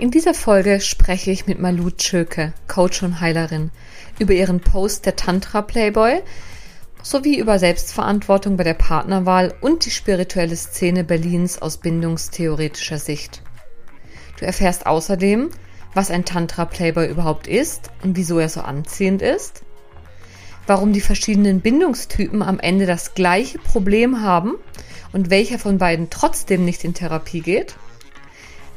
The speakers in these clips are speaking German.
In dieser Folge spreche ich mit Malu Tschöke, Coach und Heilerin, über ihren Post der Tantra Playboy sowie über Selbstverantwortung bei der Partnerwahl und die spirituelle Szene Berlins aus bindungstheoretischer Sicht. Du erfährst außerdem, was ein Tantra Playboy überhaupt ist und wieso er so anziehend ist, warum die verschiedenen Bindungstypen am Ende das gleiche Problem haben und welcher von beiden trotzdem nicht in Therapie geht –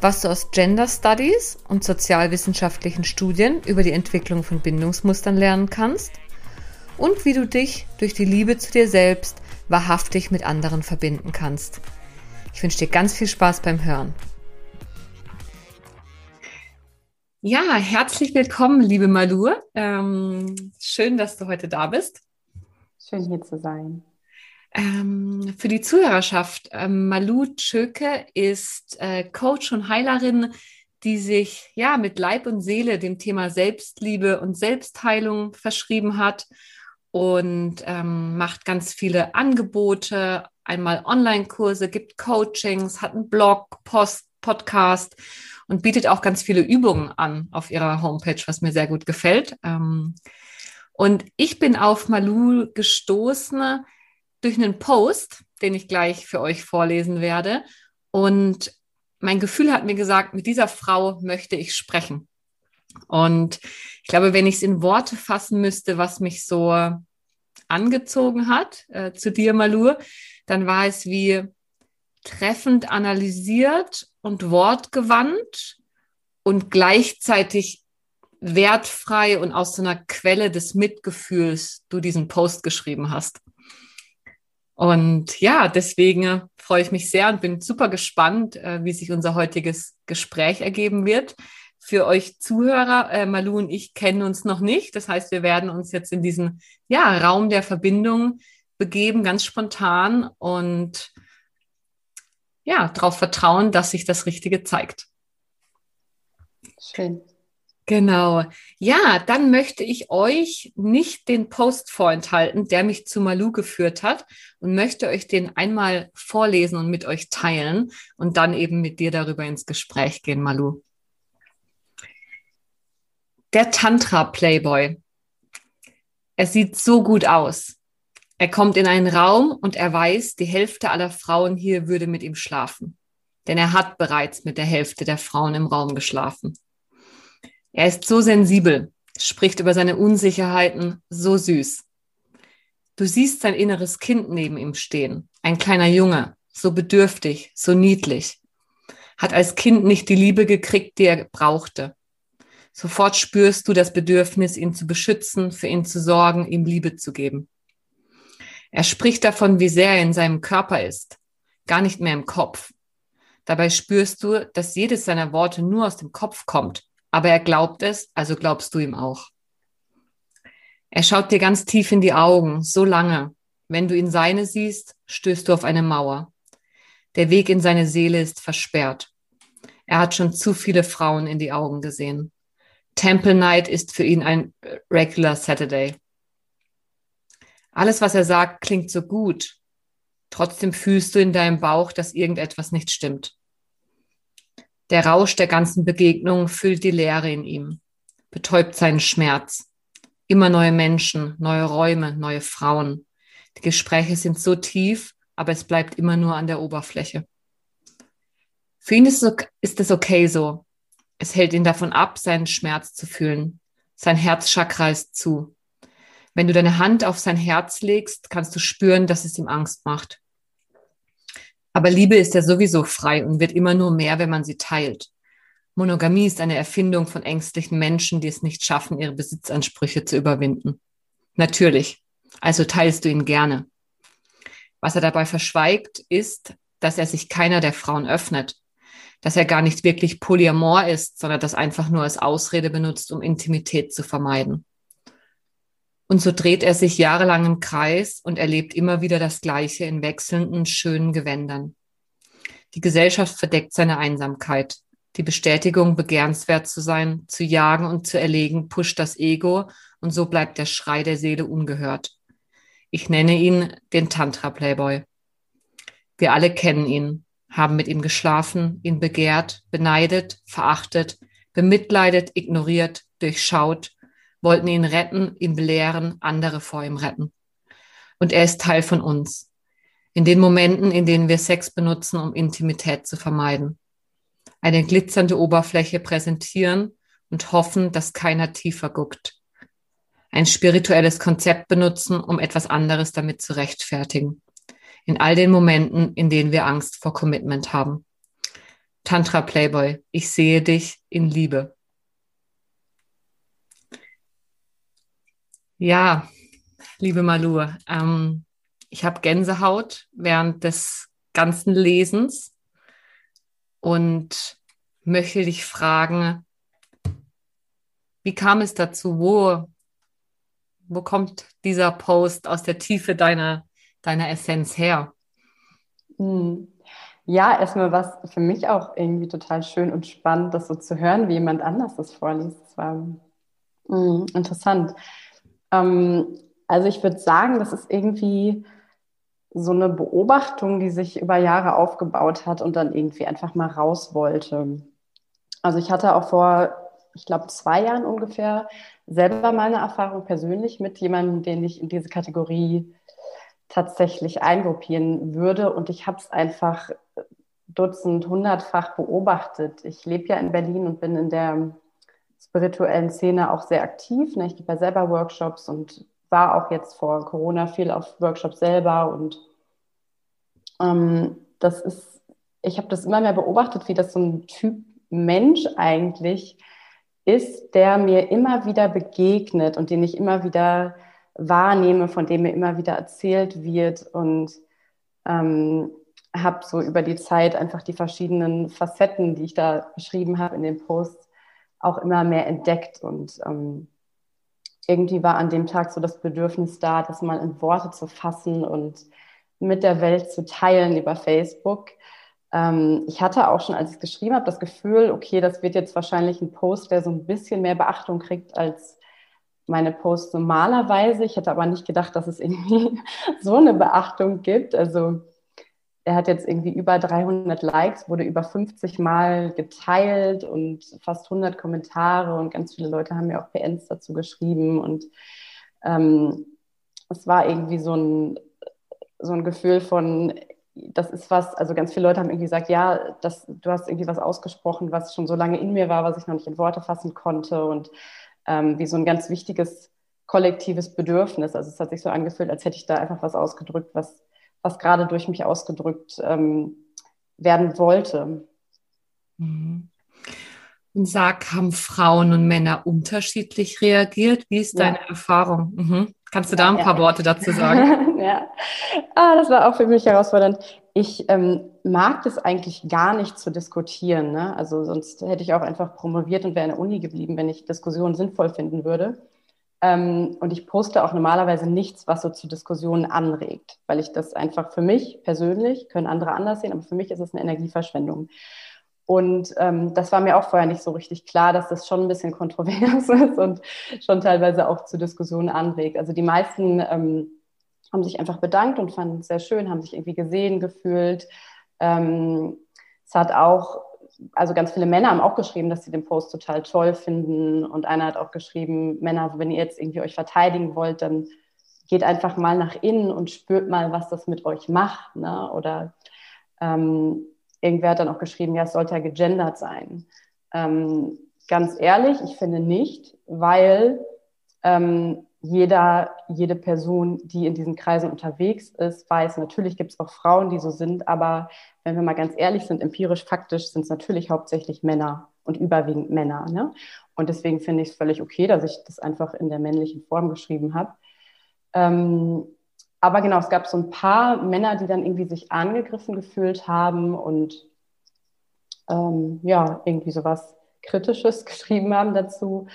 was du aus Gender Studies und sozialwissenschaftlichen Studien über die Entwicklung von Bindungsmustern lernen kannst und wie du dich durch die Liebe zu dir selbst wahrhaftig mit anderen verbinden kannst. Ich wünsche dir ganz viel Spaß beim Hören. Ja, herzlich willkommen, liebe Malur. Ähm, schön, dass du heute da bist. Schön hier zu sein. Ähm, für die Zuhörerschaft, ähm, Malu Tschöke ist äh, Coach und Heilerin, die sich ja mit Leib und Seele dem Thema Selbstliebe und Selbstheilung verschrieben hat und ähm, macht ganz viele Angebote, einmal Online-Kurse, gibt Coachings, hat einen Blog, Post, Podcast und bietet auch ganz viele Übungen an auf ihrer Homepage, was mir sehr gut gefällt. Ähm, und ich bin auf Malu gestoßen, durch einen Post, den ich gleich für euch vorlesen werde. Und mein Gefühl hat mir gesagt, mit dieser Frau möchte ich sprechen. Und ich glaube, wenn ich es in Worte fassen müsste, was mich so angezogen hat äh, zu dir, Malur, dann war es wie treffend analysiert und wortgewandt und gleichzeitig wertfrei und aus so einer Quelle des Mitgefühls du diesen Post geschrieben hast. Und ja, deswegen freue ich mich sehr und bin super gespannt, äh, wie sich unser heutiges Gespräch ergeben wird. Für euch Zuhörer, äh, Malu und ich kennen uns noch nicht. Das heißt, wir werden uns jetzt in diesen ja, Raum der Verbindung begeben, ganz spontan und ja, darauf vertrauen, dass sich das Richtige zeigt. Schön. Genau. Ja, dann möchte ich euch nicht den Post vorenthalten, der mich zu Malu geführt hat und möchte euch den einmal vorlesen und mit euch teilen und dann eben mit dir darüber ins Gespräch gehen, Malu. Der Tantra Playboy. Er sieht so gut aus. Er kommt in einen Raum und er weiß, die Hälfte aller Frauen hier würde mit ihm schlafen. Denn er hat bereits mit der Hälfte der Frauen im Raum geschlafen. Er ist so sensibel, spricht über seine Unsicherheiten so süß. Du siehst sein inneres Kind neben ihm stehen, ein kleiner Junge, so bedürftig, so niedlich, hat als Kind nicht die Liebe gekriegt, die er brauchte. Sofort spürst du das Bedürfnis, ihn zu beschützen, für ihn zu sorgen, ihm Liebe zu geben. Er spricht davon, wie sehr er in seinem Körper ist, gar nicht mehr im Kopf. Dabei spürst du, dass jedes seiner Worte nur aus dem Kopf kommt aber er glaubt es, also glaubst du ihm auch. Er schaut dir ganz tief in die Augen, so lange. Wenn du in seine siehst, stößt du auf eine Mauer. Der Weg in seine Seele ist versperrt. Er hat schon zu viele Frauen in die Augen gesehen. Temple Night ist für ihn ein regular Saturday. Alles, was er sagt, klingt so gut. Trotzdem fühlst du in deinem Bauch, dass irgendetwas nicht stimmt. Der Rausch der ganzen Begegnung füllt die Leere in ihm, betäubt seinen Schmerz. Immer neue Menschen, neue Räume, neue Frauen. Die Gespräche sind so tief, aber es bleibt immer nur an der Oberfläche. Für ihn ist es okay so. Es hält ihn davon ab, seinen Schmerz zu fühlen. Sein Herzchakra ist zu. Wenn du deine Hand auf sein Herz legst, kannst du spüren, dass es ihm Angst macht. Aber Liebe ist ja sowieso frei und wird immer nur mehr, wenn man sie teilt. Monogamie ist eine Erfindung von ängstlichen Menschen, die es nicht schaffen, ihre Besitzansprüche zu überwinden. Natürlich. Also teilst du ihn gerne. Was er dabei verschweigt, ist, dass er sich keiner der Frauen öffnet. dass er gar nicht wirklich Polyamor ist, sondern das einfach nur als Ausrede benutzt, um Intimität zu vermeiden. Und so dreht er sich jahrelang im Kreis und erlebt immer wieder das Gleiche in wechselnden, schönen Gewändern. Die Gesellschaft verdeckt seine Einsamkeit. Die Bestätigung, begehrenswert zu sein, zu jagen und zu erlegen, pusht das Ego und so bleibt der Schrei der Seele ungehört. Ich nenne ihn den Tantra-Playboy. Wir alle kennen ihn, haben mit ihm geschlafen, ihn begehrt, beneidet, verachtet, bemitleidet, ignoriert, durchschaut, wollten ihn retten, ihn belehren, andere vor ihm retten. Und er ist Teil von uns. In den Momenten, in denen wir Sex benutzen, um Intimität zu vermeiden. Eine glitzernde Oberfläche präsentieren und hoffen, dass keiner tiefer guckt. Ein spirituelles Konzept benutzen, um etwas anderes damit zu rechtfertigen in all den Momenten, in denen wir Angst vor Commitment haben. Tantra Playboy, ich sehe dich in Liebe. Ja, liebe Malu, ähm, ich habe Gänsehaut während des ganzen Lesens und möchte dich fragen, wie kam es dazu? Wo, wo kommt dieser Post aus der Tiefe deiner deiner Essenz her? Hm. Ja, erstmal war es für mich auch irgendwie total schön und spannend, das so zu hören, wie jemand anders das vorliest. Das war mh, hm, interessant. Ähm, also ich würde sagen, das ist irgendwie so eine Beobachtung, die sich über Jahre aufgebaut hat und dann irgendwie einfach mal raus wollte. Also ich hatte auch vor, ich glaube, zwei Jahren ungefähr selber mal eine Erfahrung persönlich mit jemandem, den ich in diese Kategorie tatsächlich eingruppieren würde. Und ich habe es einfach dutzend, hundertfach beobachtet. Ich lebe ja in Berlin und bin in der spirituellen Szene auch sehr aktiv. Ne? Ich gebe ja selber Workshops und war auch jetzt vor Corona viel auf Workshops selber. Und ähm, das ist, ich habe das immer mehr beobachtet, wie das so ein Typ Mensch eigentlich ist, der mir immer wieder begegnet und den ich immer wieder wahrnehme, von dem mir immer wieder erzählt wird und ähm, habe so über die Zeit einfach die verschiedenen Facetten, die ich da beschrieben habe in dem Post, auch immer mehr entdeckt und ähm, irgendwie war an dem Tag so das Bedürfnis da, das mal in Worte zu fassen und mit der Welt zu teilen über Facebook. Ähm, ich hatte auch schon, als ich es geschrieben habe, das Gefühl, okay, das wird jetzt wahrscheinlich ein Post, der so ein bisschen mehr Beachtung kriegt als meine Posts normalerweise. Ich hätte aber nicht gedacht, dass es irgendwie so eine Beachtung gibt. Also er hat jetzt irgendwie über 300 Likes, wurde über 50 Mal geteilt und fast 100 Kommentare und ganz viele Leute haben mir auch PNs dazu geschrieben und ähm, es war irgendwie so ein, so ein Gefühl von, das ist was, also ganz viele Leute haben irgendwie gesagt, ja, das, du hast irgendwie was ausgesprochen, was schon so lange in mir war, was ich noch nicht in Worte fassen konnte und ähm, wie so ein ganz wichtiges kollektives Bedürfnis. Also es hat sich so angefühlt, als hätte ich da einfach was ausgedrückt, was, was gerade durch mich ausgedrückt ähm, werden wollte. Mhm. Und sag, haben Frauen und Männer unterschiedlich reagiert? Wie ist deine ja. Erfahrung? Mhm. Kannst du da ein paar ja. Worte dazu sagen? ja, ah, das war auch für mich herausfordernd. Ich ähm, mag das eigentlich gar nicht zu diskutieren. Ne? Also sonst hätte ich auch einfach promoviert und wäre in der Uni geblieben, wenn ich Diskussionen sinnvoll finden würde. Ähm, und ich poste auch normalerweise nichts, was so zu Diskussionen anregt, weil ich das einfach für mich persönlich, können andere anders sehen, aber für mich ist es eine Energieverschwendung. Und ähm, das war mir auch vorher nicht so richtig klar, dass das schon ein bisschen kontrovers ist und schon teilweise auch zu Diskussionen anregt. Also die meisten ähm, haben sich einfach bedankt und fanden es sehr schön, haben sich irgendwie gesehen, gefühlt. Ähm, es hat auch, also ganz viele Männer haben auch geschrieben, dass sie den Post total toll finden. Und einer hat auch geschrieben, Männer, wenn ihr jetzt irgendwie euch verteidigen wollt, dann geht einfach mal nach innen und spürt mal, was das mit euch macht. Ne? Oder ähm, irgendwer hat dann auch geschrieben, ja, es sollte ja gegendert sein. Ähm, ganz ehrlich, ich finde nicht, weil ähm, jeder, jede Person, die in diesen Kreisen unterwegs ist, weiß, natürlich gibt es auch Frauen, die so sind, aber wenn wir mal ganz ehrlich sind, empirisch, faktisch sind es natürlich hauptsächlich Männer und überwiegend Männer. Ne? Und deswegen finde ich es völlig okay, dass ich das einfach in der männlichen Form geschrieben habe. Ähm, aber genau, es gab so ein paar Männer, die dann irgendwie sich angegriffen gefühlt haben und ähm, ja, irgendwie sowas Kritisches geschrieben haben dazu.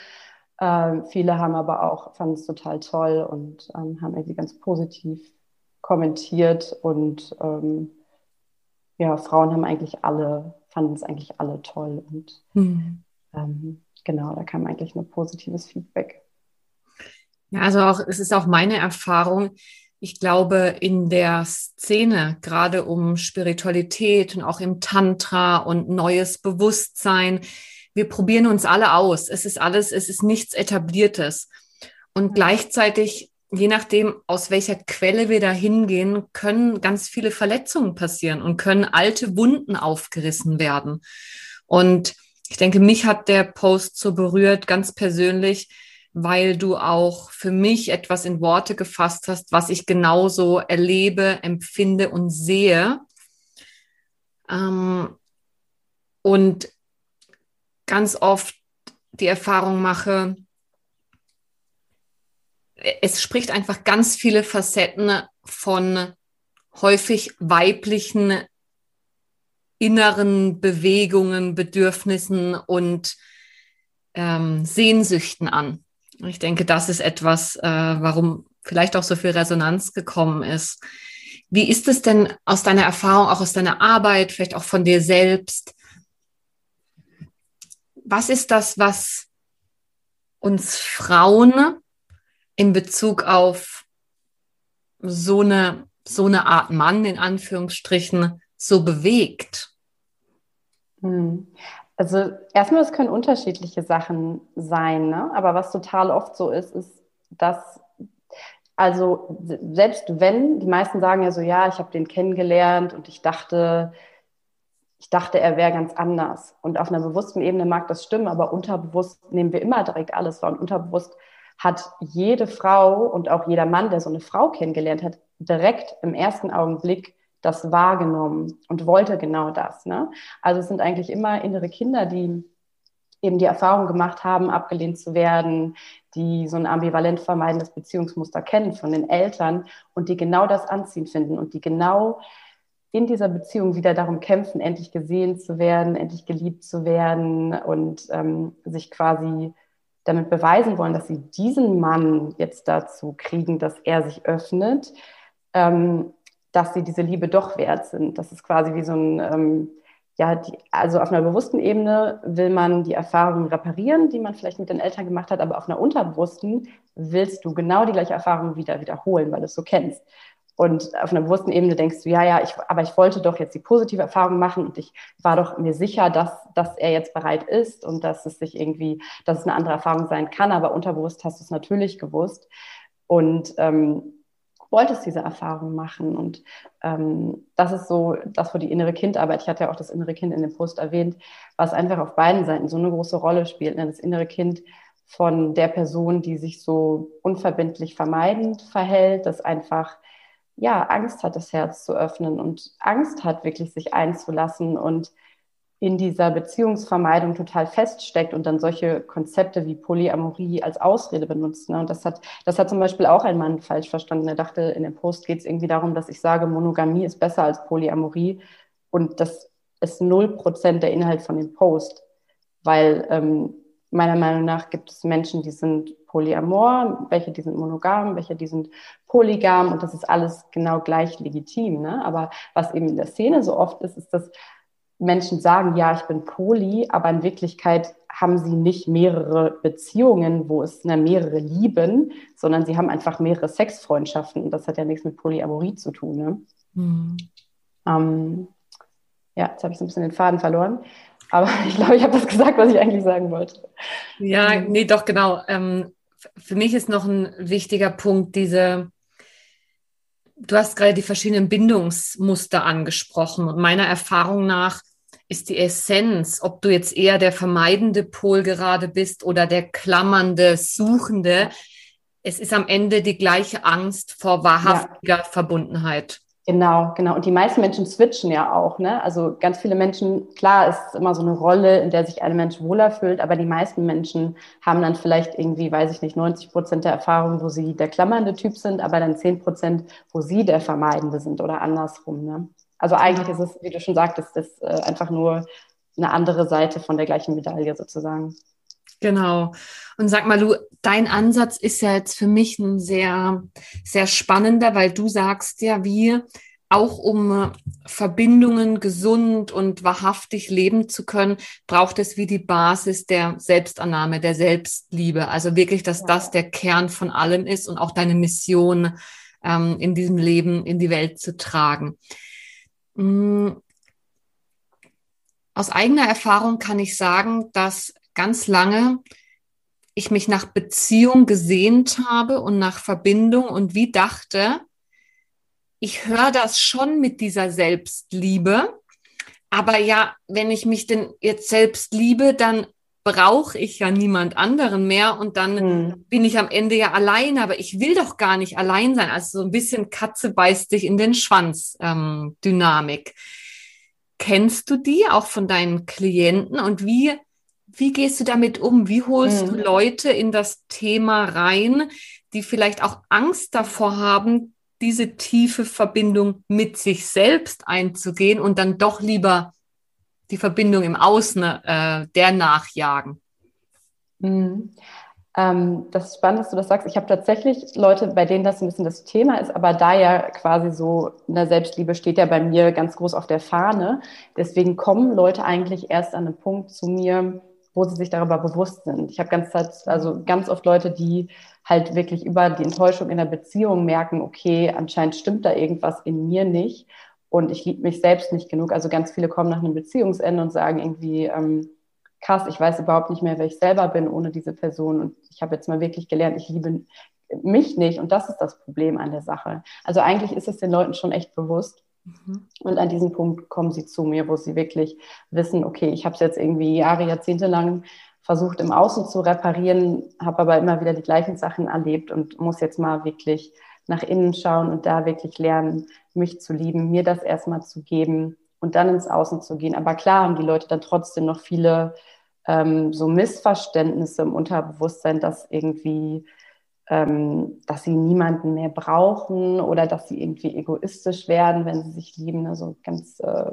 Ähm, viele haben aber auch, fanden es total toll und ähm, haben irgendwie ganz positiv kommentiert und ähm, ja, Frauen haben eigentlich alle, fanden es eigentlich alle toll und mhm. genau, da kam eigentlich nur positives Feedback. Ja, also auch, es ist auch meine Erfahrung, ich glaube, in der Szene, gerade um Spiritualität und auch im Tantra und neues Bewusstsein, wir probieren uns alle aus. Es ist alles, es ist nichts Etabliertes. Und gleichzeitig, je nachdem, aus welcher Quelle wir da hingehen, können ganz viele Verletzungen passieren und können alte Wunden aufgerissen werden. Und ich denke, mich hat der Post so berührt, ganz persönlich, weil du auch für mich etwas in Worte gefasst hast, was ich genauso erlebe, empfinde und sehe. Ähm, und ganz oft die Erfahrung mache, es spricht einfach ganz viele Facetten von häufig weiblichen inneren Bewegungen, Bedürfnissen und ähm, Sehnsüchten an. Ich denke, das ist etwas, äh, warum vielleicht auch so viel Resonanz gekommen ist. Wie ist es denn aus deiner Erfahrung, auch aus deiner Arbeit, vielleicht auch von dir selbst? Was ist das, was uns Frauen in Bezug auf so eine, so eine Art Mann in Anführungsstrichen so bewegt? Hm. Also erstmal, es können unterschiedliche Sachen sein, ne? aber was total oft so ist, ist, dass, also selbst wenn, die meisten sagen ja so, ja, ich habe den kennengelernt und ich dachte, ich dachte, er wäre ganz anders. Und auf einer bewussten Ebene mag das stimmen, aber unterbewusst nehmen wir immer direkt alles wahr. Und unterbewusst hat jede Frau und auch jeder Mann, der so eine Frau kennengelernt hat, direkt im ersten Augenblick das wahrgenommen und wollte genau das. Ne? Also es sind eigentlich immer innere Kinder, die eben die Erfahrung gemacht haben, abgelehnt zu werden, die so ein ambivalent vermeidendes Beziehungsmuster kennen von den Eltern und die genau das anziehen finden und die genau in dieser Beziehung wieder darum kämpfen, endlich gesehen zu werden, endlich geliebt zu werden und ähm, sich quasi damit beweisen wollen, dass sie diesen Mann jetzt dazu kriegen, dass er sich öffnet. Ähm, dass sie diese Liebe doch wert sind. Das ist quasi wie so ein, ähm, ja, die, also auf einer bewussten Ebene will man die Erfahrungen reparieren, die man vielleicht mit den Eltern gemacht hat, aber auf einer unterbewussten willst du genau die gleiche Erfahrung wieder wiederholen, weil du es so kennst. Und auf einer bewussten Ebene denkst du, ja, ja, ich, aber ich wollte doch jetzt die positive Erfahrung machen und ich war doch mir sicher, dass, dass er jetzt bereit ist und dass es sich irgendwie, dass es eine andere Erfahrung sein kann, aber unterbewusst hast du es natürlich gewusst. Und ähm, wolltest diese Erfahrung machen. Und ähm, das ist so das, wo die innere Kindarbeit, ich hatte ja auch das innere Kind in dem Post erwähnt, was einfach auf beiden Seiten so eine große Rolle spielt. Ne? Das innere Kind von der Person, die sich so unverbindlich vermeidend verhält, das einfach ja Angst hat, das Herz zu öffnen und Angst hat, wirklich sich einzulassen und in dieser Beziehungsvermeidung total feststeckt und dann solche Konzepte wie Polyamorie als Ausrede benutzt. Ne? Und das hat, das hat zum Beispiel auch ein Mann falsch verstanden. Er dachte, in dem Post geht es irgendwie darum, dass ich sage, Monogamie ist besser als Polyamorie. Und das ist null Prozent der Inhalt von dem Post. Weil ähm, meiner Meinung nach gibt es Menschen, die sind polyamor, welche die sind monogam, welche die sind polygam und das ist alles genau gleich legitim. Ne? Aber was eben in der Szene so oft ist, ist, dass Menschen sagen, ja, ich bin poly, aber in Wirklichkeit haben sie nicht mehrere Beziehungen, wo es eine mehrere lieben, sondern sie haben einfach mehrere Sexfreundschaften. Und das hat ja nichts mit Polyamorie zu tun. Ne? Mhm. Ähm, ja, jetzt habe ich so ein bisschen den Faden verloren. Aber ich glaube, ich habe das gesagt, was ich eigentlich sagen wollte. Ja, nee, doch, genau. Ähm, für mich ist noch ein wichtiger Punkt diese du hast gerade die verschiedenen Bindungsmuster angesprochen und meiner Erfahrung nach ist die Essenz, ob du jetzt eher der vermeidende Pol gerade bist oder der klammernde, suchende. Es ist am Ende die gleiche Angst vor wahrhaftiger ja. Verbundenheit. Genau, genau. Und die meisten Menschen switchen ja auch. Ne? Also ganz viele Menschen, klar, ist immer so eine Rolle, in der sich ein Mensch wohler fühlt, aber die meisten Menschen haben dann vielleicht irgendwie, weiß ich nicht, 90 Prozent der Erfahrung, wo sie der klammernde Typ sind, aber dann 10 Prozent, wo sie der vermeidende sind oder andersrum. Ne? Also eigentlich ist es, wie du schon sagtest, das äh, einfach nur eine andere Seite von der gleichen Medaille sozusagen. Genau. Und sag mal, du, dein Ansatz ist ja jetzt für mich ein sehr, sehr spannender, weil du sagst ja, wie auch um Verbindungen gesund und wahrhaftig leben zu können, braucht es wie die Basis der Selbstannahme, der Selbstliebe. Also wirklich, dass ja. das der Kern von allem ist und auch deine Mission ähm, in diesem Leben in die Welt zu tragen. Mhm. Aus eigener Erfahrung kann ich sagen, dass ganz lange ich mich nach Beziehung gesehnt habe und nach Verbindung und wie dachte, ich höre das schon mit dieser Selbstliebe. Aber ja, wenn ich mich denn jetzt selbst liebe, dann brauche ich ja niemand anderen mehr und dann hm. bin ich am Ende ja alleine, aber ich will doch gar nicht allein sein. Also so ein bisschen Katze beißt dich in den Schwanz ähm, Dynamik. Kennst du die auch von deinen Klienten und wie, wie gehst du damit um? Wie holst hm. du Leute in das Thema rein, die vielleicht auch Angst davor haben, diese tiefe Verbindung mit sich selbst einzugehen und dann doch lieber die Verbindung im Außen äh, der nachjagen. Mhm. Ähm, das ist spannend, dass du das sagst. Ich habe tatsächlich Leute, bei denen das ein bisschen das Thema ist, aber da ja quasi so in der Selbstliebe steht ja bei mir ganz groß auf der Fahne. Deswegen kommen Leute eigentlich erst an einen Punkt zu mir, wo sie sich darüber bewusst sind. Ich habe ganz, also ganz oft Leute, die halt wirklich über die Enttäuschung in der Beziehung merken, okay, anscheinend stimmt da irgendwas in mir nicht und ich liebe mich selbst nicht genug. Also ganz viele kommen nach einem Beziehungsende und sagen irgendwie, ähm, krass, ich weiß überhaupt nicht mehr, wer ich selber bin ohne diese Person und ich habe jetzt mal wirklich gelernt, ich liebe mich nicht und das ist das Problem an der Sache. Also eigentlich ist es den Leuten schon echt bewusst. Mhm. Und an diesem Punkt kommen sie zu mir, wo sie wirklich wissen, okay, ich habe es jetzt irgendwie Jahre, Jahrzehnte lang versucht im Außen zu reparieren, habe aber immer wieder die gleichen Sachen erlebt und muss jetzt mal wirklich nach innen schauen und da wirklich lernen, mich zu lieben, mir das erstmal zu geben und dann ins Außen zu gehen. Aber klar haben die Leute dann trotzdem noch viele ähm, so Missverständnisse im Unterbewusstsein, dass irgendwie, ähm, dass sie niemanden mehr brauchen oder dass sie irgendwie egoistisch werden, wenn sie sich lieben. Also ganz äh,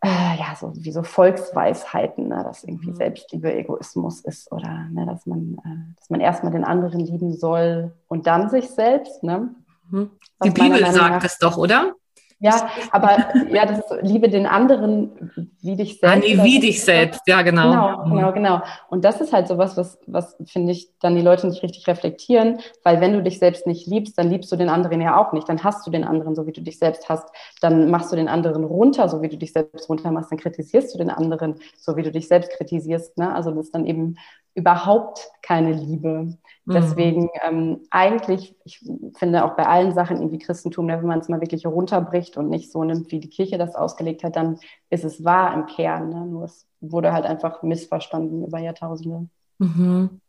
äh, ja, so wie so Volksweisheiten, ne, dass irgendwie mhm. Selbstliebe Egoismus ist oder ne, dass man, äh, dass man erstmal den anderen lieben soll und dann sich selbst. Ne? Mhm. Die Bibel sagt es doch, oder? Ja, aber ja, das ist Liebe den anderen wie dich selbst. Ah, nee, wie dich selbst, ja, genau. Genau, mhm. genau, genau. Und das ist halt sowas, was, was finde ich, dann die Leute nicht richtig reflektieren, weil wenn du dich selbst nicht liebst, dann liebst du den anderen ja auch nicht. Dann hast du den anderen, so wie du dich selbst hast. Dann machst du den anderen runter, so wie du dich selbst runter machst. Dann kritisierst du den anderen, so wie du dich selbst kritisierst. Ne? Also das ist dann eben überhaupt keine Liebe. Mhm. Deswegen ähm, eigentlich, ich finde auch bei allen Sachen irgendwie Christentum, ne, wenn man es mal wirklich runterbricht und nicht so nimmt, wie die Kirche das ausgelegt hat, dann ist es wahr im Kern. Ne? Nur es wurde halt einfach missverstanden über Jahrtausende. Mhm.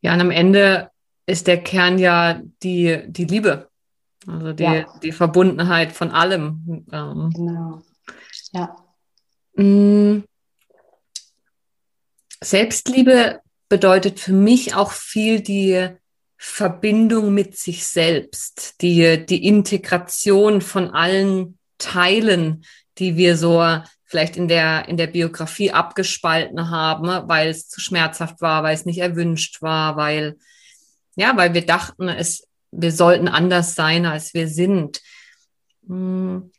Ja, und am Ende ist der Kern ja die, die Liebe. Also die, ja. die Verbundenheit von allem. Ähm. Genau. Ja. Mhm. Selbstliebe bedeutet für mich auch viel die Verbindung mit sich selbst, die, die Integration von allen Teilen, die wir so vielleicht in der, in der Biografie abgespalten haben, weil es zu schmerzhaft war, weil es nicht erwünscht war, weil, ja, weil wir dachten, es, wir sollten anders sein, als wir sind. Hm.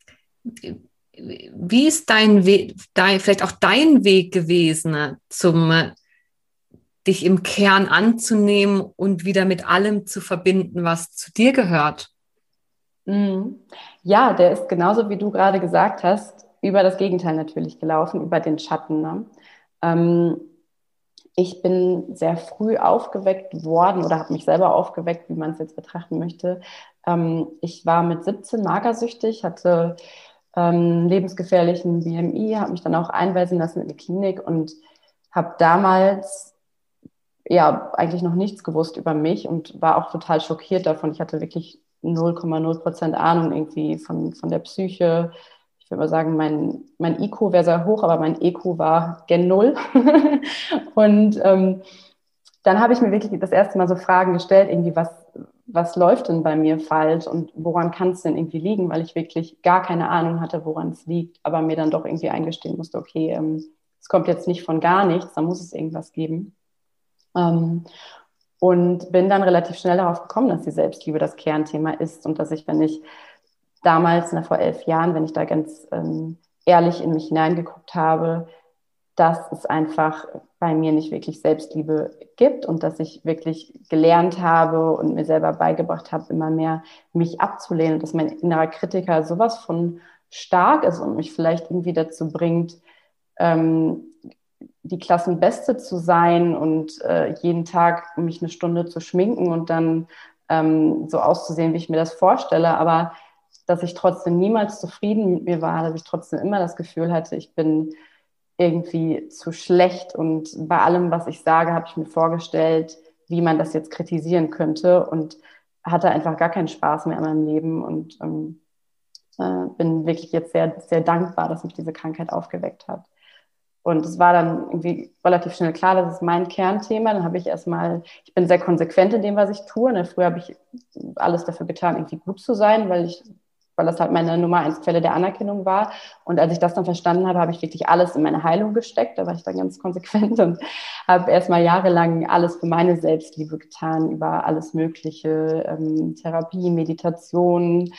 Wie ist dein Weg, dein, vielleicht auch dein Weg gewesen zum dich im Kern anzunehmen und wieder mit allem zu verbinden, was zu dir gehört. Mhm. Ja, der ist genauso wie du gerade gesagt hast, über das Gegenteil natürlich gelaufen, über den Schatten. Ne? Ähm, ich bin sehr früh aufgeweckt worden oder habe mich selber aufgeweckt, wie man es jetzt betrachten möchte. Ähm, ich war mit 17 magersüchtig, hatte ähm, lebensgefährlichen BMI, habe mich dann auch einweisen lassen in die Klinik und habe damals ja eigentlich noch nichts gewusst über mich und war auch total schockiert davon. Ich hatte wirklich 0,0 Prozent Ahnung irgendwie von, von der Psyche. Ich würde mal sagen, mein, mein IQ wäre sehr hoch, aber mein EQ war gen Null. und ähm, dann habe ich mir wirklich das erste Mal so Fragen gestellt, irgendwie, was, was läuft denn bei mir falsch und woran kann es denn irgendwie liegen, weil ich wirklich gar keine Ahnung hatte, woran es liegt, aber mir dann doch irgendwie eingestehen musste, okay, ähm, es kommt jetzt nicht von gar nichts, da muss es irgendwas geben. Ähm, und bin dann relativ schnell darauf gekommen, dass die Selbstliebe das Kernthema ist und dass ich, wenn ich damals, na, vor elf Jahren, wenn ich da ganz ähm, ehrlich in mich hineingeguckt habe, dass es einfach bei mir nicht wirklich Selbstliebe gibt und dass ich wirklich gelernt habe und mir selber beigebracht habe, immer mehr mich abzulehnen, dass mein innerer Kritiker sowas von stark ist und mich vielleicht irgendwie dazu bringt, ähm, die Klassenbeste zu sein und äh, jeden Tag mich eine Stunde zu schminken und dann ähm, so auszusehen, wie ich mir das vorstelle, aber dass ich trotzdem niemals zufrieden mit mir war, dass ich trotzdem immer das Gefühl hatte, ich bin irgendwie zu schlecht. Und bei allem, was ich sage, habe ich mir vorgestellt, wie man das jetzt kritisieren könnte und hatte einfach gar keinen Spaß mehr an meinem Leben. Und ähm, äh, bin wirklich jetzt sehr, sehr dankbar, dass mich diese Krankheit aufgeweckt hat. Und es war dann irgendwie relativ schnell klar, das ist mein Kernthema. Dann habe ich erstmal, ich bin sehr konsequent in dem, was ich tue. Ne? Früher habe ich alles dafür getan, irgendwie gut zu sein, weil ich, weil das halt meine Nummer eins Quelle der Anerkennung war. Und als ich das dann verstanden habe, habe ich wirklich alles in meine Heilung gesteckt. Da war ich dann ganz konsequent und habe erstmal jahrelang alles für meine Selbstliebe getan, über alles Mögliche, ähm, Therapie, Meditation,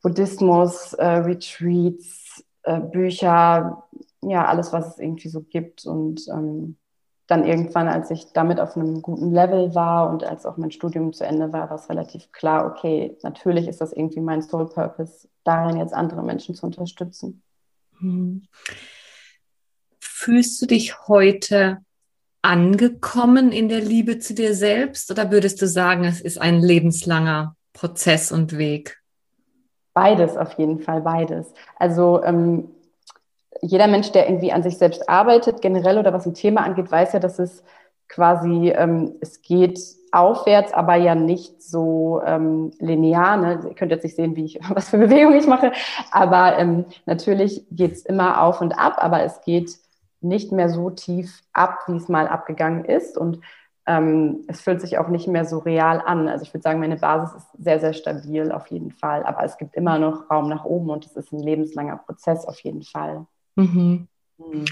Buddhismus, äh, Retreats, äh, Bücher, ja, alles, was es irgendwie so gibt. Und ähm, dann irgendwann, als ich damit auf einem guten Level war und als auch mein Studium zu Ende war, war es relativ klar, okay, natürlich ist das irgendwie mein Soul Purpose, darin jetzt andere Menschen zu unterstützen. Hm. Fühlst du dich heute angekommen in der Liebe zu dir selbst oder würdest du sagen, es ist ein lebenslanger Prozess und Weg? Beides, auf jeden Fall, beides. Also ähm, jeder Mensch, der irgendwie an sich selbst arbeitet, generell oder was ein Thema angeht, weiß ja, dass es quasi, ähm, es geht aufwärts, aber ja nicht so ähm, linear. Ne? Ihr könnt jetzt nicht sehen, wie ich, was für Bewegungen ich mache, aber ähm, natürlich geht es immer auf und ab, aber es geht nicht mehr so tief ab, wie es mal abgegangen ist und ähm, es fühlt sich auch nicht mehr so real an. Also ich würde sagen, meine Basis ist sehr, sehr stabil auf jeden Fall, aber es gibt immer noch Raum nach oben und es ist ein lebenslanger Prozess auf jeden Fall. Mhm. Mhm.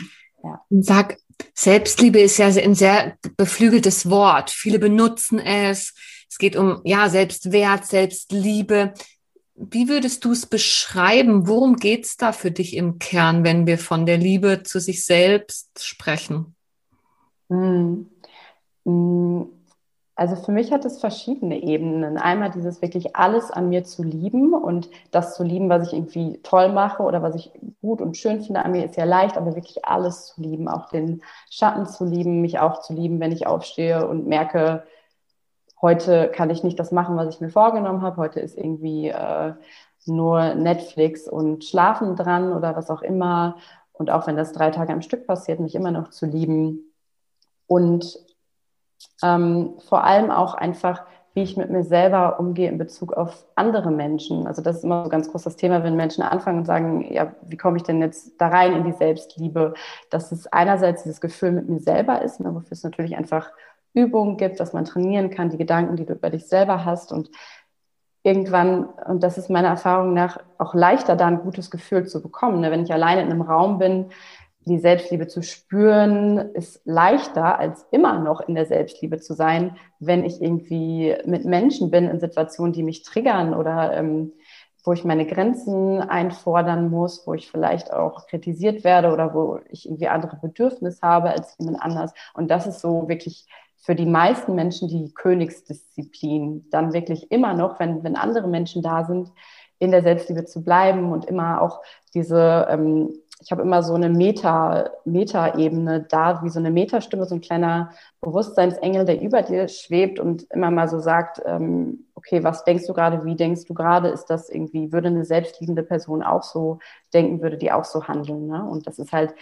Ja. Sag, Selbstliebe ist ja ein sehr beflügeltes Wort. Viele benutzen es. Es geht um ja Selbstwert, Selbstliebe. Wie würdest du es beschreiben? Worum geht es da für dich im Kern, wenn wir von der Liebe zu sich selbst sprechen? Mhm. Also für mich hat es verschiedene Ebenen. Einmal dieses wirklich alles an mir zu lieben und das zu lieben, was ich irgendwie toll mache oder was ich gut und schön finde an mir, ist ja leicht, aber wirklich alles zu lieben, auch den Schatten zu lieben, mich auch zu lieben, wenn ich aufstehe und merke, heute kann ich nicht das machen, was ich mir vorgenommen habe. Heute ist irgendwie äh, nur Netflix und Schlafen dran oder was auch immer. Und auch wenn das drei Tage am Stück passiert, mich immer noch zu lieben. Und ähm, vor allem auch einfach, wie ich mit mir selber umgehe in Bezug auf andere Menschen. Also das ist immer so ein ganz großes Thema, wenn Menschen anfangen und sagen, ja, wie komme ich denn jetzt da rein in die Selbstliebe? Dass es einerseits dieses Gefühl mit mir selber ist, ne, wofür es natürlich einfach Übungen gibt, dass man trainieren kann, die Gedanken, die du über dich selber hast und irgendwann, und das ist meiner Erfahrung nach auch leichter, da ein gutes Gefühl zu bekommen. Ne? Wenn ich alleine in einem Raum bin, die Selbstliebe zu spüren, ist leichter als immer noch in der Selbstliebe zu sein, wenn ich irgendwie mit Menschen bin in Situationen, die mich triggern oder ähm, wo ich meine Grenzen einfordern muss, wo ich vielleicht auch kritisiert werde oder wo ich irgendwie andere Bedürfnisse habe als jemand anders. Und das ist so wirklich für die meisten Menschen die Königsdisziplin, dann wirklich immer noch, wenn, wenn andere Menschen da sind, in der Selbstliebe zu bleiben und immer auch diese ähm, ich habe immer so eine Meta, Meta-Ebene da, wie so eine Metastimme, so ein kleiner Bewusstseinsengel, der über dir schwebt und immer mal so sagt, ähm, okay, was denkst du gerade, wie denkst du gerade, ist das irgendwie, würde eine selbstliebende Person auch so denken, würde die auch so handeln. Ne? Und das ist halt,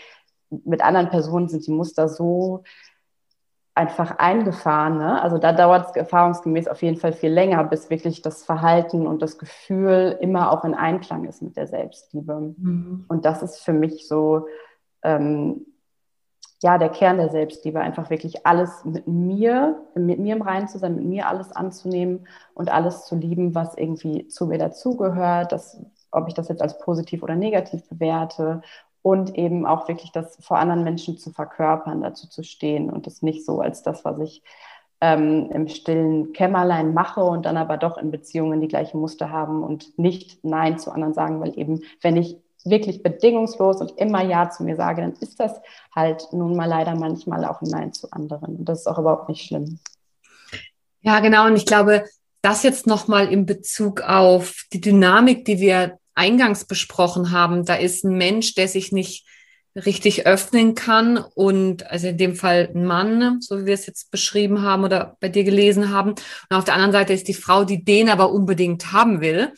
mit anderen Personen sind die Muster so einfach eingefahren. Ne? Also da dauert es erfahrungsgemäß auf jeden Fall viel länger, bis wirklich das Verhalten und das Gefühl immer auch in Einklang ist mit der Selbstliebe. Mhm. Und das ist für mich so ähm, ja, der Kern der Selbstliebe, einfach wirklich alles mit mir, mit mir im Reinen zu sein, mit mir alles anzunehmen und alles zu lieben, was irgendwie zu mir dazugehört, das, ob ich das jetzt als positiv oder negativ bewerte und eben auch wirklich das vor anderen Menschen zu verkörpern, dazu zu stehen und das nicht so als das, was ich ähm, im stillen Kämmerlein mache und dann aber doch in Beziehungen die gleichen Muster haben und nicht Nein zu anderen sagen, weil eben, wenn ich wirklich bedingungslos und immer Ja zu mir sage, dann ist das halt nun mal leider manchmal auch ein Nein zu anderen. Und das ist auch überhaupt nicht schlimm. Ja, genau. Und ich glaube, das jetzt nochmal in Bezug auf die Dynamik, die wir eingangs besprochen haben. Da ist ein Mensch, der sich nicht richtig öffnen kann und also in dem Fall ein Mann, so wie wir es jetzt beschrieben haben oder bei dir gelesen haben. Und auf der anderen Seite ist die Frau, die den aber unbedingt haben will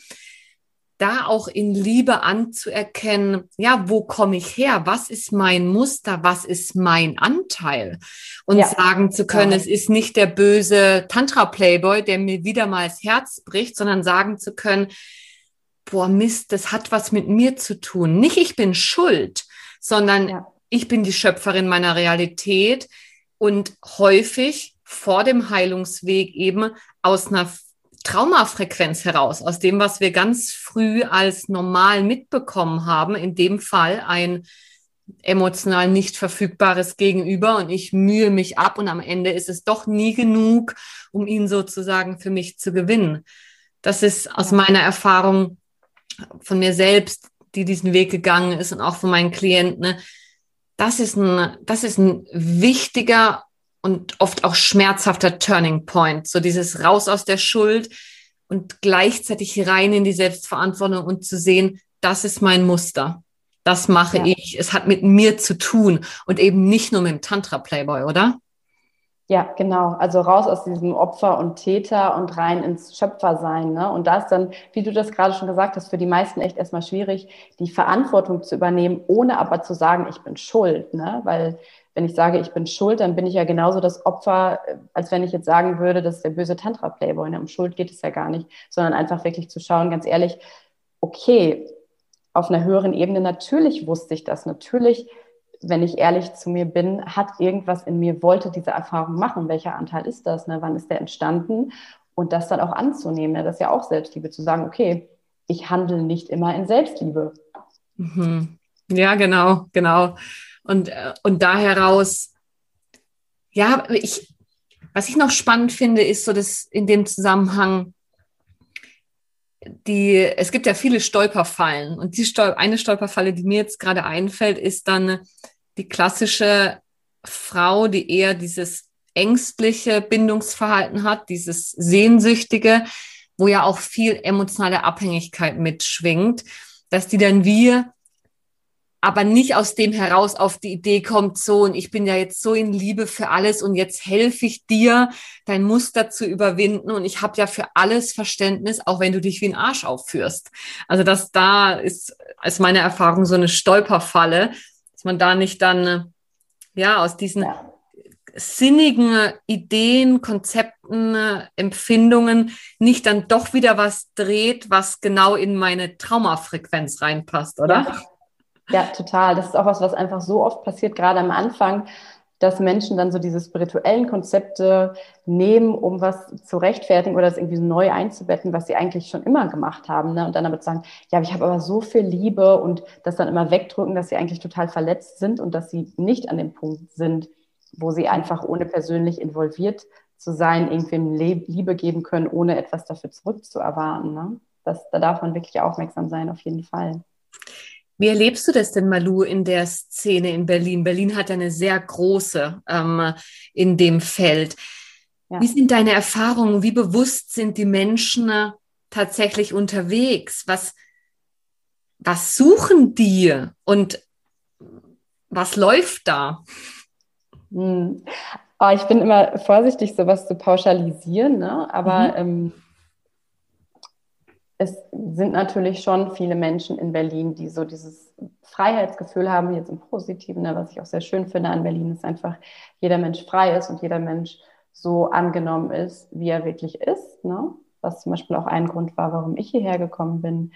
da auch in Liebe anzuerkennen, ja, wo komme ich her? Was ist mein Muster? Was ist mein Anteil? Und ja. sagen zu können, ja. es ist nicht der böse Tantra-Playboy, der mir wieder mal das Herz bricht, sondern sagen zu können, boah, Mist, das hat was mit mir zu tun. Nicht ich bin schuld, sondern ja. ich bin die Schöpferin meiner Realität und häufig vor dem Heilungsweg eben aus einer Traumafrequenz heraus, aus dem, was wir ganz früh als normal mitbekommen haben, in dem Fall ein emotional nicht verfügbares Gegenüber und ich mühe mich ab und am Ende ist es doch nie genug, um ihn sozusagen für mich zu gewinnen. Das ist aus meiner Erfahrung von mir selbst, die diesen Weg gegangen ist und auch von meinen Klienten. Ne, das ist ein, das ist ein wichtiger und oft auch schmerzhafter Turning Point. So dieses raus aus der Schuld und gleichzeitig rein in die Selbstverantwortung und zu sehen, das ist mein Muster. Das mache ja. ich. Es hat mit mir zu tun und eben nicht nur mit dem Tantra Playboy, oder? Ja, genau. Also raus aus diesem Opfer und Täter und rein ins Schöpfersein. Ne? Und da ist dann, wie du das gerade schon gesagt hast, für die meisten echt erstmal schwierig, die Verantwortung zu übernehmen, ohne aber zu sagen, ich bin schuld. Ne? Weil wenn ich sage, ich bin schuld, dann bin ich ja genauso das Opfer, als wenn ich jetzt sagen würde, das ist der böse Tantra-Playboy. Ne? Um Schuld geht es ja gar nicht, sondern einfach wirklich zu schauen, ganz ehrlich, okay, auf einer höheren Ebene, natürlich wusste ich das, natürlich, wenn ich ehrlich zu mir bin, hat irgendwas in mir, wollte diese Erfahrung machen. Welcher Anteil ist das? Ne? Wann ist der entstanden? Und das dann auch anzunehmen, ne? das ist ja auch Selbstliebe, zu sagen, okay, ich handle nicht immer in Selbstliebe. Mhm. Ja, genau, genau. Und, äh, und da heraus, ja, ich, was ich noch spannend finde, ist so, dass in dem Zusammenhang, die, es gibt ja viele Stolperfallen. Und die Stol eine Stolperfalle, die mir jetzt gerade einfällt, ist dann die klassische Frau, die eher dieses ängstliche Bindungsverhalten hat, dieses Sehnsüchtige, wo ja auch viel emotionale Abhängigkeit mitschwingt, dass die dann wir aber nicht aus dem heraus auf die Idee kommt, so, und ich bin ja jetzt so in Liebe für alles und jetzt helfe ich dir, dein Muster zu überwinden und ich habe ja für alles Verständnis, auch wenn du dich wie ein Arsch aufführst. Also das da ist, als meine Erfahrung, so eine Stolperfalle, dass man da nicht dann, ja, aus diesen ja. sinnigen Ideen, Konzepten, Empfindungen nicht dann doch wieder was dreht, was genau in meine Traumafrequenz reinpasst, oder? Ja. Ja, total. Das ist auch was, was einfach so oft passiert, gerade am Anfang, dass Menschen dann so diese spirituellen Konzepte nehmen, um was zu rechtfertigen oder das irgendwie so neu einzubetten, was sie eigentlich schon immer gemacht haben. Ne? Und dann damit sagen, ja, ich habe aber so viel Liebe und das dann immer wegdrücken, dass sie eigentlich total verletzt sind und dass sie nicht an dem Punkt sind, wo sie einfach ohne persönlich involviert zu sein, irgendwem Liebe geben können, ohne etwas dafür zurückzuerwarten. Ne? Das, da darf man wirklich aufmerksam sein, auf jeden Fall. Wie erlebst du das denn, Malu, in der Szene in Berlin? Berlin hat eine sehr große ähm, in dem Feld. Ja. Wie sind deine Erfahrungen? Wie bewusst sind die Menschen äh, tatsächlich unterwegs? Was, was suchen die und was läuft da? Hm. Oh, ich bin immer vorsichtig, sowas zu pauschalisieren, ne? aber mhm. ähm, es sind natürlich schon viele Menschen in Berlin, die so dieses Freiheitsgefühl haben, jetzt im Positiven, ne, was ich auch sehr schön finde an Berlin, ist einfach, jeder Mensch frei ist und jeder Mensch so angenommen ist, wie er wirklich ist. Ne? Was zum Beispiel auch ein Grund war, warum ich hierher gekommen bin.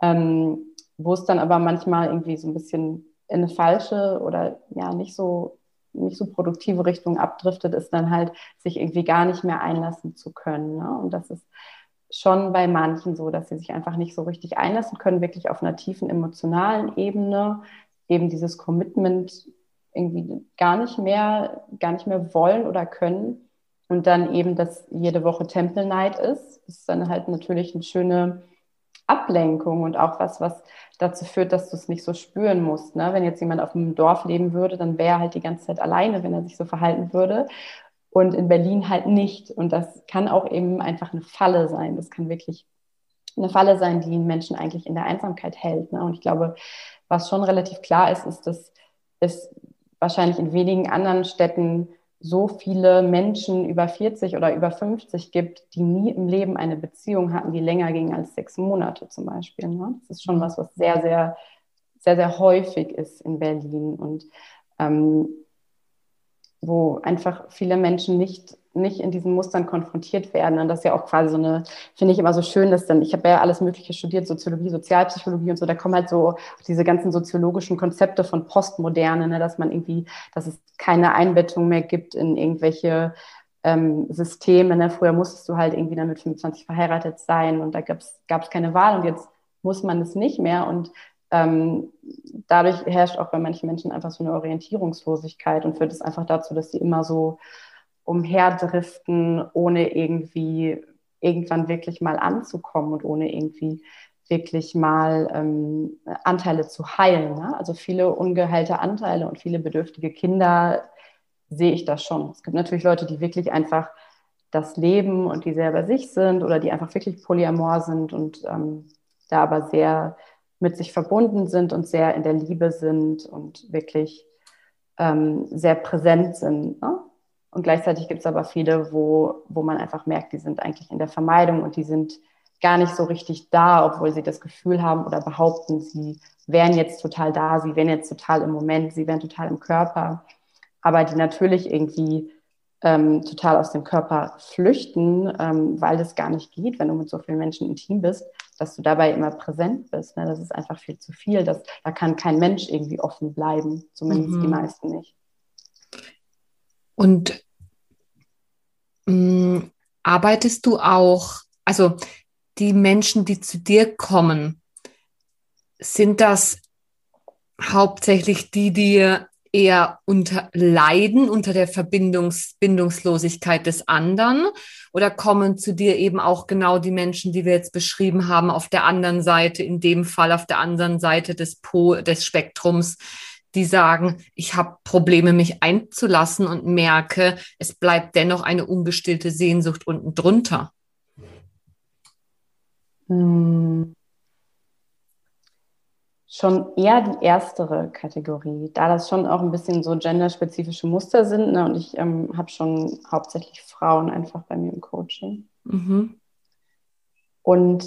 Ähm, wo es dann aber manchmal irgendwie so ein bisschen in eine falsche oder ja nicht so nicht so produktive Richtung abdriftet, ist dann halt, sich irgendwie gar nicht mehr einlassen zu können. Ne? Und das ist schon bei manchen so, dass sie sich einfach nicht so richtig einlassen können, wirklich auf einer tiefen emotionalen Ebene eben dieses Commitment irgendwie gar nicht mehr, gar nicht mehr wollen oder können. Und dann eben, dass jede Woche Temple Night ist, ist dann halt natürlich eine schöne Ablenkung und auch was, was dazu führt, dass du es nicht so spüren musst. Ne? Wenn jetzt jemand auf einem Dorf leben würde, dann wäre er halt die ganze Zeit alleine, wenn er sich so verhalten würde. Und in Berlin halt nicht. Und das kann auch eben einfach eine Falle sein. Das kann wirklich eine Falle sein, die einen Menschen eigentlich in der Einsamkeit hält. Ne? Und ich glaube, was schon relativ klar ist, ist, dass es wahrscheinlich in wenigen anderen Städten so viele Menschen über 40 oder über 50 gibt, die nie im Leben eine Beziehung hatten, die länger ging als sechs Monate zum Beispiel. Ne? Das ist schon was, was sehr, sehr, sehr, sehr häufig ist in Berlin und ähm, wo einfach viele Menschen nicht nicht in diesen Mustern konfrontiert werden. Und das ist ja auch quasi so eine, finde ich immer so schön, dass dann, ich habe ja alles Mögliche studiert, Soziologie, Sozialpsychologie und so, da kommen halt so diese ganzen soziologischen Konzepte von Postmoderne, ne, dass man irgendwie, dass es keine Einbettung mehr gibt in irgendwelche ähm, Systeme. Ne? Früher musstest du halt irgendwie dann mit 25 verheiratet sein und da gab es keine Wahl und jetzt muss man es nicht mehr. Und ähm, dadurch herrscht auch bei manchen Menschen einfach so eine Orientierungslosigkeit und führt es einfach dazu, dass sie immer so umherdriften, ohne irgendwie irgendwann wirklich mal anzukommen und ohne irgendwie wirklich mal ähm, Anteile zu heilen. Ne? Also viele ungeheilte Anteile und viele bedürftige Kinder sehe ich das schon. Es gibt natürlich Leute, die wirklich einfach das leben und die sehr bei sich sind oder die einfach wirklich polyamor sind und ähm, da aber sehr mit sich verbunden sind und sehr in der Liebe sind und wirklich ähm, sehr präsent sind. Ne? Und gleichzeitig gibt es aber viele, wo, wo man einfach merkt, die sind eigentlich in der Vermeidung und die sind gar nicht so richtig da, obwohl sie das Gefühl haben oder behaupten, sie wären jetzt total da, sie wären jetzt total im Moment, sie wären total im Körper, aber die natürlich irgendwie ähm, total aus dem Körper flüchten, ähm, weil das gar nicht geht, wenn du mit so vielen Menschen intim bist, dass du dabei immer präsent bist. Ne? Das ist einfach viel zu viel. Das, da kann kein Mensch irgendwie offen bleiben, zumindest mhm. die meisten nicht. Und mh, mm, arbeitest du auch, also die Menschen, die zu dir kommen, sind das hauptsächlich die, die eher unter leiden unter der Verbindungs Bindungslosigkeit des anderen oder kommen zu dir eben auch genau die Menschen, die wir jetzt beschrieben haben, auf der anderen Seite, in dem Fall auf der anderen Seite des Po des Spektrums, die sagen, ich habe Probleme, mich einzulassen und merke, es bleibt dennoch eine ungestillte Sehnsucht unten drunter? Hm. Schon eher die erstere Kategorie, da das schon auch ein bisschen so genderspezifische Muster sind. Ne? Und ich ähm, habe schon hauptsächlich Frauen einfach bei mir im Coaching. Mhm. Und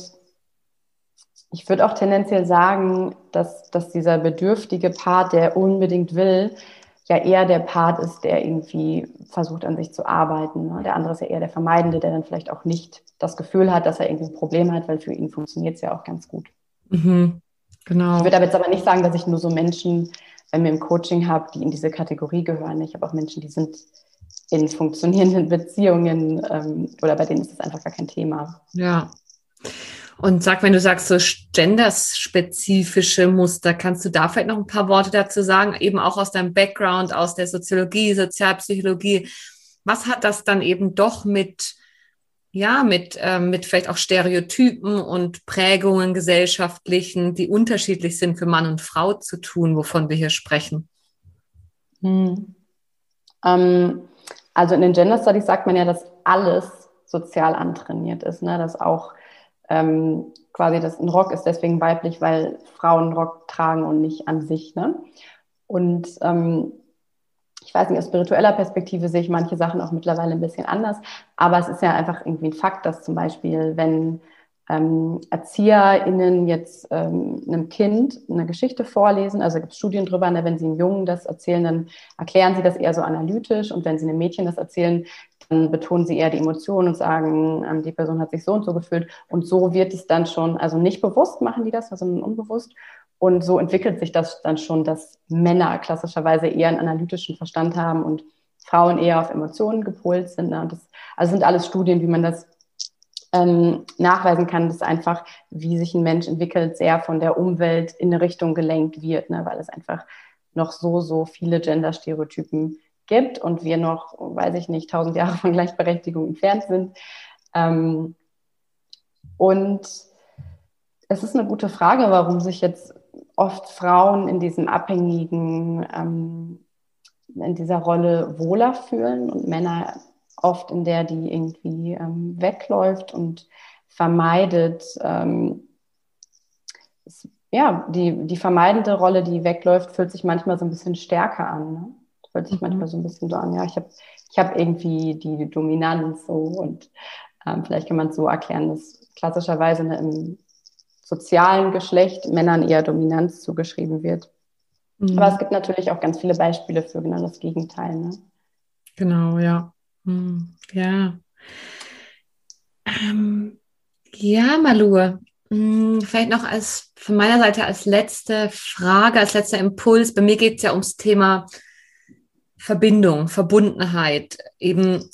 ich würde auch tendenziell sagen, dass, dass dieser bedürftige Part, der unbedingt will, ja eher der Part ist, der irgendwie versucht, an sich zu arbeiten. Ne? Der andere ist ja eher der Vermeidende, der dann vielleicht auch nicht das Gefühl hat, dass er irgendwie ein Problem hat, weil für ihn funktioniert es ja auch ganz gut. Mhm, genau. Ich würde aber jetzt aber nicht sagen, dass ich nur so Menschen bei mir im Coaching habe, die in diese Kategorie gehören. Ich habe auch Menschen, die sind in funktionierenden Beziehungen ähm, oder bei denen ist das einfach gar kein Thema. Ja. Und sag, wenn du sagst, so genderspezifische Muster, kannst du da vielleicht noch ein paar Worte dazu sagen, eben auch aus deinem Background, aus der Soziologie, Sozialpsychologie. Was hat das dann eben doch mit, ja, mit, ähm, mit vielleicht auch Stereotypen und Prägungen gesellschaftlichen, die unterschiedlich sind für Mann und Frau zu tun, wovon wir hier sprechen? Hm. Ähm, also in den Gender Studies sagt man ja, dass alles sozial antrainiert ist, ne? dass auch ähm, quasi das ein Rock ist deswegen weiblich, weil Frauen Rock tragen und nicht an sich. Ne? Und ähm, ich weiß nicht, aus spiritueller Perspektive sehe ich manche Sachen auch mittlerweile ein bisschen anders, aber es ist ja einfach irgendwie ein Fakt, dass zum Beispiel, wenn ähm, ErzieherInnen jetzt ähm, einem Kind eine Geschichte vorlesen, also gibt es Studien drüber, ne, wenn sie einem Jungen das erzählen, dann erklären sie das eher so analytisch. Und wenn sie einem Mädchen das erzählen, dann betonen sie eher die Emotionen und sagen, ähm, die Person hat sich so und so gefühlt. Und so wird es dann schon, also nicht bewusst machen die das, sondern unbewusst Und so entwickelt sich das dann schon, dass Männer klassischerweise eher einen analytischen Verstand haben und Frauen eher auf Emotionen gepolt sind. Ne? Das also sind alles Studien, wie man das ähm, nachweisen kann, dass einfach, wie sich ein Mensch entwickelt, sehr von der Umwelt in eine Richtung gelenkt wird, ne? weil es einfach noch so, so viele Gender-Stereotypen gibt und wir noch, weiß ich nicht, tausend Jahre von Gleichberechtigung entfernt sind. Ähm, und es ist eine gute Frage, warum sich jetzt oft Frauen in diesem abhängigen, ähm, in dieser Rolle wohler fühlen und Männer oft in der, die irgendwie ähm, wegläuft und vermeidet, ähm, es, ja, die, die vermeidende Rolle, die wegläuft, fühlt sich manchmal so ein bisschen stärker an. Ne? Fühlt sich mhm. manchmal so ein bisschen so an, ja, ich habe ich hab irgendwie die Dominanz so und ähm, vielleicht kann man es so erklären, dass klassischerweise ne, im sozialen Geschlecht Männern eher Dominanz zugeschrieben wird. Mhm. Aber es gibt natürlich auch ganz viele Beispiele für genau das Gegenteil. Ne? Genau, ja. Mhm. Ja. Ähm, ja, Malur. Hm, vielleicht noch als von meiner Seite als letzte Frage, als letzter Impuls. Bei mir geht es ja ums Thema Verbindung, Verbundenheit. Eben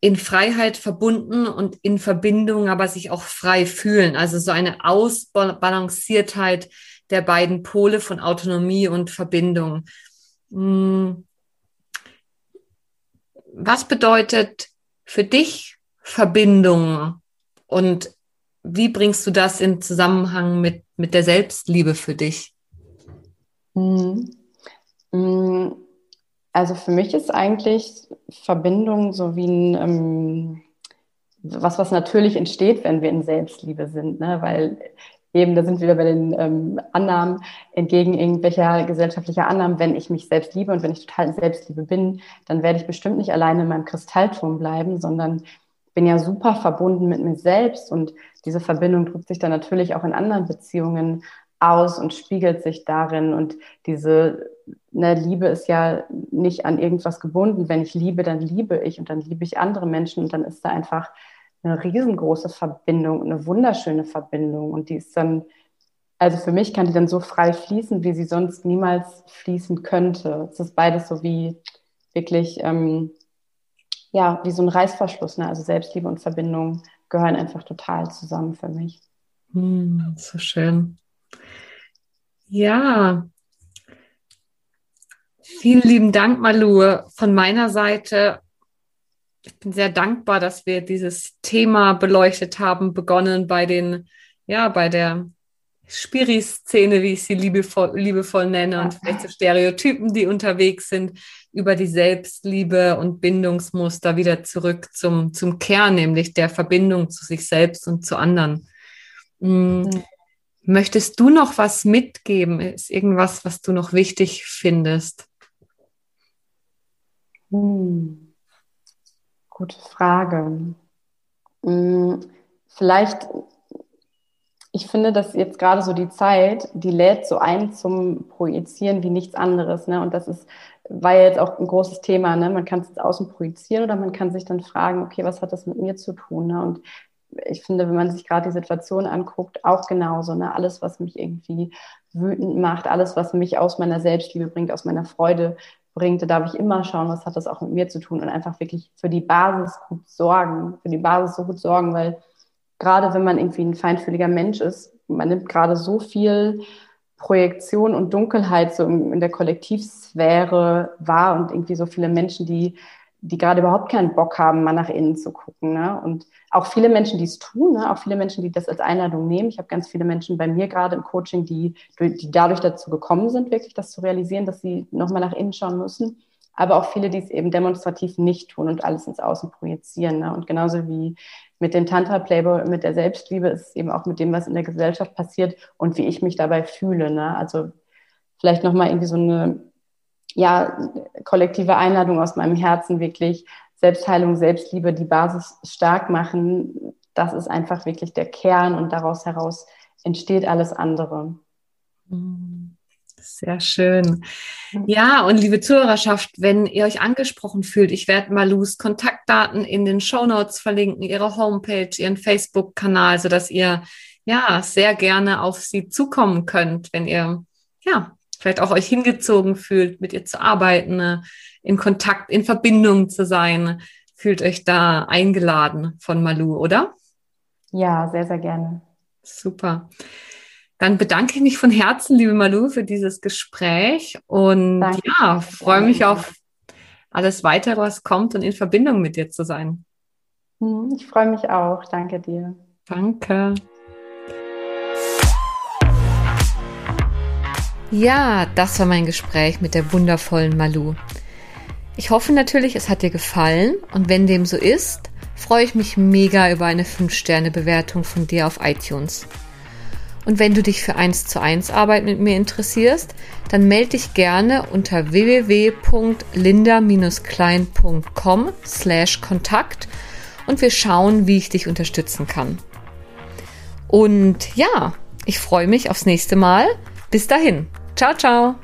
in Freiheit verbunden und in Verbindung, aber sich auch frei fühlen. Also so eine Ausbalanciertheit der beiden Pole von Autonomie und Verbindung. Hm. Was bedeutet für dich Verbindung und wie bringst du das in Zusammenhang mit, mit der Selbstliebe für dich? Mhm. Also für mich ist eigentlich Verbindung so wie ein, ähm, was, was natürlich entsteht, wenn wir in Selbstliebe sind, ne? weil eben, da sind wir wieder bei den ähm, Annahmen, entgegen irgendwelcher gesellschaftlicher Annahmen, wenn ich mich selbst liebe und wenn ich total in Selbstliebe bin, dann werde ich bestimmt nicht alleine in meinem Kristallturm bleiben, sondern bin ja super verbunden mit mir selbst und diese Verbindung drückt sich dann natürlich auch in anderen Beziehungen aus und spiegelt sich darin. Und diese ne, Liebe ist ja nicht an irgendwas gebunden. Wenn ich liebe, dann liebe ich und dann liebe ich andere Menschen und dann ist da einfach eine riesengroße Verbindung, eine wunderschöne Verbindung. Und die ist dann, also für mich kann die dann so frei fließen, wie sie sonst niemals fließen könnte. Es ist beides so wie wirklich, ähm, ja, wie so ein Reißverschluss. Ne? Also Selbstliebe und Verbindung gehören einfach total zusammen für mich. Hm, so schön. Ja, vielen lieben Dank, Malu, von meiner Seite. Ich bin sehr dankbar, dass wir dieses Thema beleuchtet haben, begonnen bei den, ja, bei der Spiri-Szene, wie ich sie liebevoll, liebevoll nenne, und vielleicht so Stereotypen, die unterwegs sind, über die Selbstliebe und Bindungsmuster wieder zurück zum, zum Kern, nämlich der Verbindung zu sich selbst und zu anderen. Mhm. Möchtest du noch was mitgeben? Ist irgendwas, was du noch wichtig findest? Hm. Gute Frage. Hm. Vielleicht, ich finde, dass jetzt gerade so die Zeit, die lädt so ein zum Projizieren wie nichts anderes. Ne? Und das ist, war ja jetzt auch ein großes Thema. Ne? Man kann es jetzt außen projizieren oder man kann sich dann fragen, okay, was hat das mit mir zu tun? Ne? Und ich finde, wenn man sich gerade die Situation anguckt, auch genauso. Ne? Alles, was mich irgendwie wütend macht, alles, was mich aus meiner Selbstliebe bringt, aus meiner Freude bringt, da darf ich immer schauen, was hat das auch mit mir zu tun und einfach wirklich für die Basis gut sorgen, für die Basis so gut sorgen, weil gerade wenn man irgendwie ein feinfühliger Mensch ist, man nimmt gerade so viel Projektion und Dunkelheit so in der Kollektivsphäre wahr und irgendwie so viele Menschen, die die gerade überhaupt keinen Bock haben, mal nach innen zu gucken. Ne? Und auch viele Menschen, die es tun, ne? auch viele Menschen, die das als Einladung nehmen. Ich habe ganz viele Menschen bei mir gerade im Coaching, die, die dadurch dazu gekommen sind, wirklich das zu realisieren, dass sie nochmal nach innen schauen müssen. Aber auch viele, die es eben demonstrativ nicht tun und alles ins Außen projizieren. Ne? Und genauso wie mit dem Tantra-Playboy, mit der Selbstliebe, ist es eben auch mit dem, was in der Gesellschaft passiert und wie ich mich dabei fühle. Ne? Also vielleicht nochmal irgendwie so eine ja, kollektive Einladung aus meinem Herzen wirklich Selbstheilung, Selbstliebe, die Basis stark machen. Das ist einfach wirklich der Kern und daraus heraus entsteht alles andere. Sehr schön. Ja, und liebe Zuhörerschaft, wenn ihr euch angesprochen fühlt, ich werde Malus Kontaktdaten in den Show Notes verlinken, ihre Homepage, ihren Facebook-Kanal, sodass ihr ja sehr gerne auf sie zukommen könnt, wenn ihr ja vielleicht auch euch hingezogen fühlt, mit ihr zu arbeiten, ne, in Kontakt, in Verbindung zu sein. Fühlt euch da eingeladen von Malu, oder? Ja, sehr, sehr gerne. Super. Dann bedanke ich mich von Herzen, liebe Malu, für dieses Gespräch und Danke. ja, freue mich auf alles weitere, was kommt und in Verbindung mit dir zu sein. Hm, ich freue mich auch. Danke dir. Danke. Ja, das war mein Gespräch mit der wundervollen Malu. Ich hoffe natürlich, es hat dir gefallen und wenn dem so ist, freue ich mich mega über eine 5-Sterne-Bewertung von dir auf iTunes. Und wenn du dich für 1 zu 1 Arbeit mit mir interessierst, dann melde dich gerne unter www.linda-klein.com slash Kontakt und wir schauen, wie ich dich unterstützen kann. Und ja, ich freue mich aufs nächste Mal. Bis dahin. Ciao, ciao.